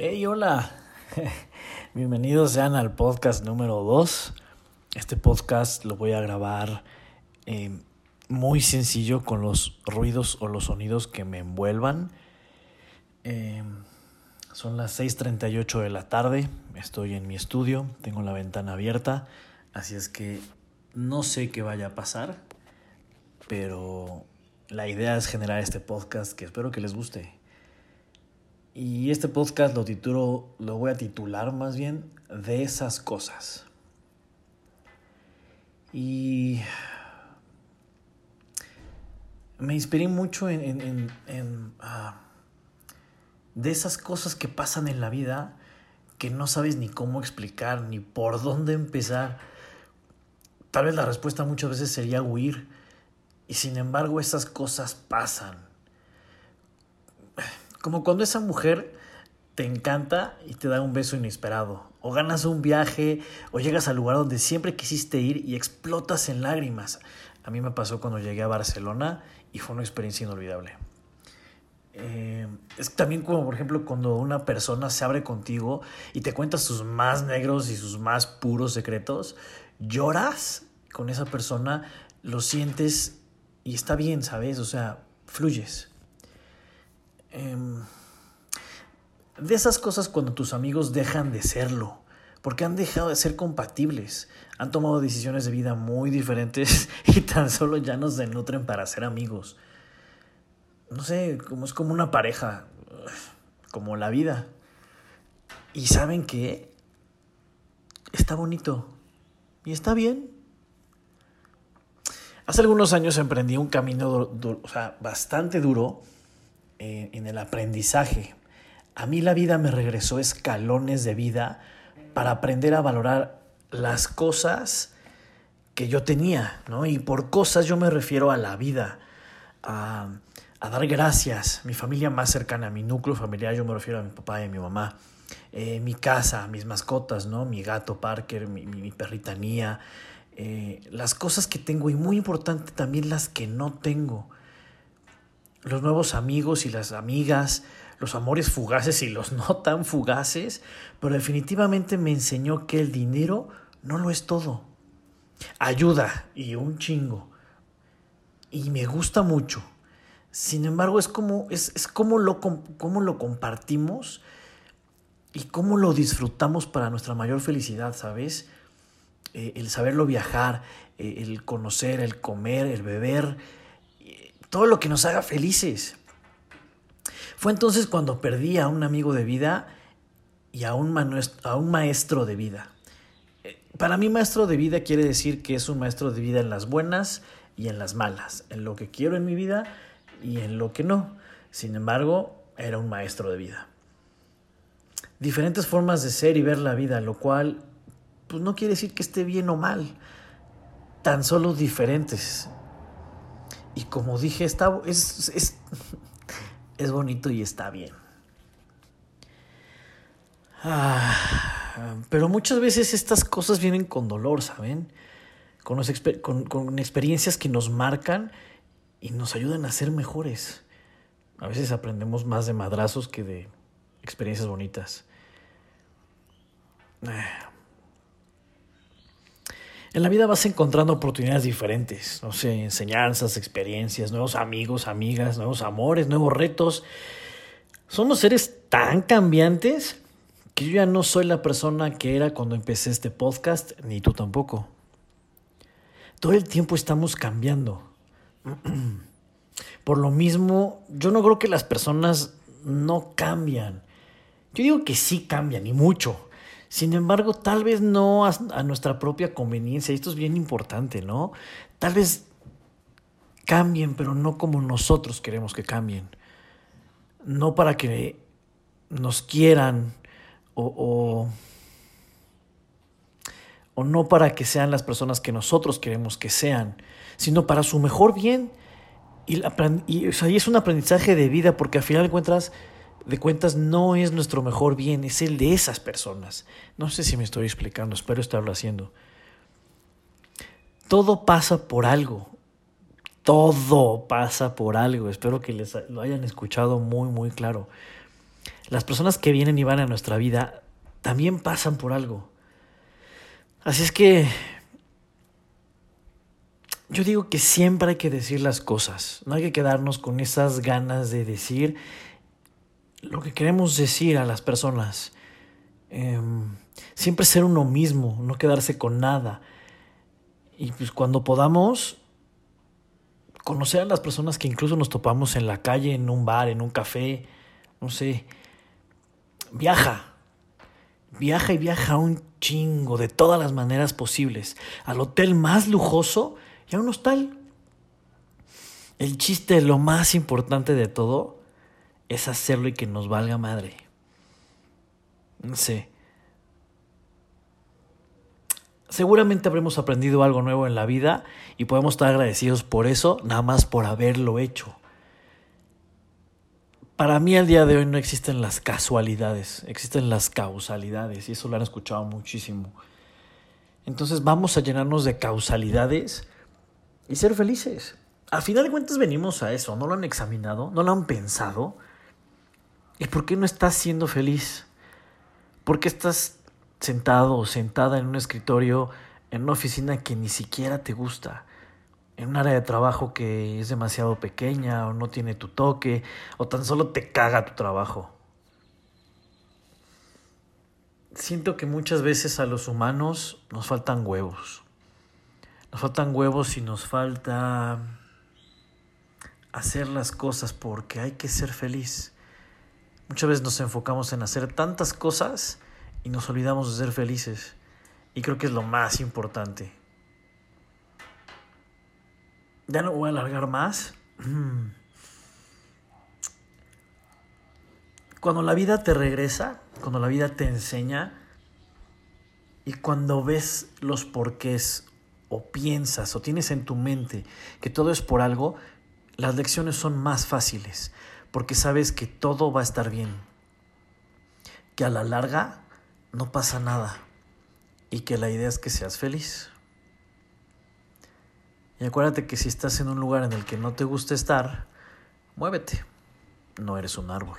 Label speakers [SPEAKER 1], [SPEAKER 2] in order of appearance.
[SPEAKER 1] Hey, hola. Bienvenidos sean al podcast número 2. Este podcast lo voy a grabar eh, muy sencillo con los ruidos o los sonidos que me envuelvan. Eh, son las 6.38 de la tarde. Estoy en mi estudio. Tengo la ventana abierta. Así es que no sé qué vaya a pasar. Pero la idea es generar este podcast que espero que les guste. Y este podcast lo titulo, lo voy a titular más bien de esas cosas. Y me inspiré mucho en, ah, de esas cosas que pasan en la vida que no sabes ni cómo explicar, ni por dónde empezar. Tal vez la respuesta muchas veces sería huir. Y sin embargo esas cosas pasan como cuando esa mujer te encanta y te da un beso inesperado, o ganas un viaje, o llegas al lugar donde siempre quisiste ir y explotas en lágrimas. A mí me pasó cuando llegué a Barcelona y fue una experiencia inolvidable. Eh, es también como, por ejemplo, cuando una persona se abre contigo y te cuenta sus más negros y sus más puros secretos, lloras con esa persona, lo sientes y está bien, ¿sabes? O sea, fluyes. Em, de esas cosas cuando tus amigos dejan de serlo, porque han dejado de ser compatibles, han tomado decisiones de vida muy diferentes y tan solo ya no se nutren para ser amigos. No sé, como es como una pareja, como la vida. Y saben que está bonito y está bien. Hace algunos años emprendí un camino bastante duro en el aprendizaje. A mí la vida me regresó escalones de vida para aprender a valorar las cosas que yo tenía, ¿no? Y por cosas yo me refiero a la vida, a, dar gracias, mi familia más cercana, mi núcleo familiar, yo me refiero a mi papá y a mi mamá, eh, mi casa, mis mascotas, ¿no? Mi gato Parker, mi, mi, perrita Nia, eh, las cosas que tengo y muy importante también las que no tengo los nuevos amigos y las amigas, los amores fugaces y los no tan fugaces, pero definitivamente me enseñó que el dinero no lo es todo. Ayuda y un chingo. Y me gusta mucho. Sin embargo, es como, es, es como, lo, lo compartimos y cómo lo disfrutamos para nuestra mayor felicidad, ¿sabes? Eh, el saberlo viajar, eh, el conocer, el comer, el beber, todo lo que nos haga felices. Fue entonces cuando perdí a un amigo de vida y a un, maestro de vida. Eh, para mí maestro de vida quiere decir que es un maestro de vida en las buenas y en las malas, en lo que quiero en mi vida y en lo que no. Sin embargo, era un maestro de vida. Diferentes formas de ser y ver la vida, lo cual pues no quiere decir que esté bien o mal, tan solo diferentes. Y como dije, está, es, es, es bonito y está bien. Ah, pero muchas veces estas cosas vienen con dolor, ¿saben? Con, con, con, experiencias que nos marcan y nos ayudan a ser mejores. A veces aprendemos más de madrazos que de experiencias bonitas. Ah, en la vida vas encontrando oportunidades diferentes, no sé, enseñanzas, experiencias, nuevos amigos, amigas, nuevos amores, nuevos retos. Somos seres tan cambiantes que yo ya no soy la persona que era cuando empecé este podcast, ni tú tampoco. Todo el tiempo estamos cambiando. Por lo mismo, yo no creo que las personas no cambian. Yo digo que sí cambian y mucho. Sin embargo, tal vez no a, nuestra propia conveniencia. Esto es bien importante, ¿no? Tal vez cambien, pero no como nosotros queremos que cambien. No para que nos quieran o, o, no para que sean las personas que nosotros queremos que sean, sino para su mejor bien. Y, y, y es un aprendizaje de vida porque al final encuentras de cuentas no es nuestro mejor bien, es el de esas personas. No sé si me estoy explicando, espero estarlo haciendo. Todo pasa por algo. Todo pasa por algo. Espero que les lo hayan escuchado muy, muy claro. las personas que vienen y van a nuestra vida también pasan por algo. Así es que yo digo que siempre hay que decir las cosas, no hay que quedarnos con esas ganas de decir lo que queremos decir a las personas. Em, siempre ser uno mismo, no quedarse con nada. Y pues cuando podamos conocer a las personas que incluso nos topamos en la calle, en un bar, en un café, no sé, viaja. Viaja y viaja un chingo de todas las maneras posibles. Al hotel más lujoso y a un hostal. El chiste, lo más importante de todo, es hacerlo y que nos valga madre. No sé. Seguramente habremos aprendido algo nuevo en la vida y podemos estar agradecidos por eso, nada más por haberlo hecho. Para mí al día de hoy no existen las casualidades, existen las causalidades y eso lo han escuchado muchísimo. Entonces vamos a llenarnos de causalidades y ser felices. Al final de cuentas venimos a eso, ¿no lo han examinado? ¿No lo han pensado? ¿Y por qué no estás siendo feliz? ¿Por qué estás sentado o sentada en un escritorio, en una oficina que ni siquiera te gusta? en un área de trabajo que es demasiado pequeña o no tiene tu toque o tan solo te caga tu trabajo. Siento que muchas veces a los humanos nos faltan huevos. Nos faltan huevos y nos falta hacer las cosas porque hay que ser feliz. Muchas veces nos enfocamos en hacer tantas cosas y nos olvidamos de ser felices. Y creo que es lo más importante. Ya no voy a alargar más. Cuando la vida te regresa, cuando la vida te enseña y cuando ves los porqués o piensas o tienes en tu mente que todo es por algo, las lecciones son más fáciles porque sabes que todo va a estar bien, que a la larga no pasa nada y que la idea es que seas feliz. Y acuérdate que si estás en un lugar en el que no te gusta estar, muévete. No eres un árbol.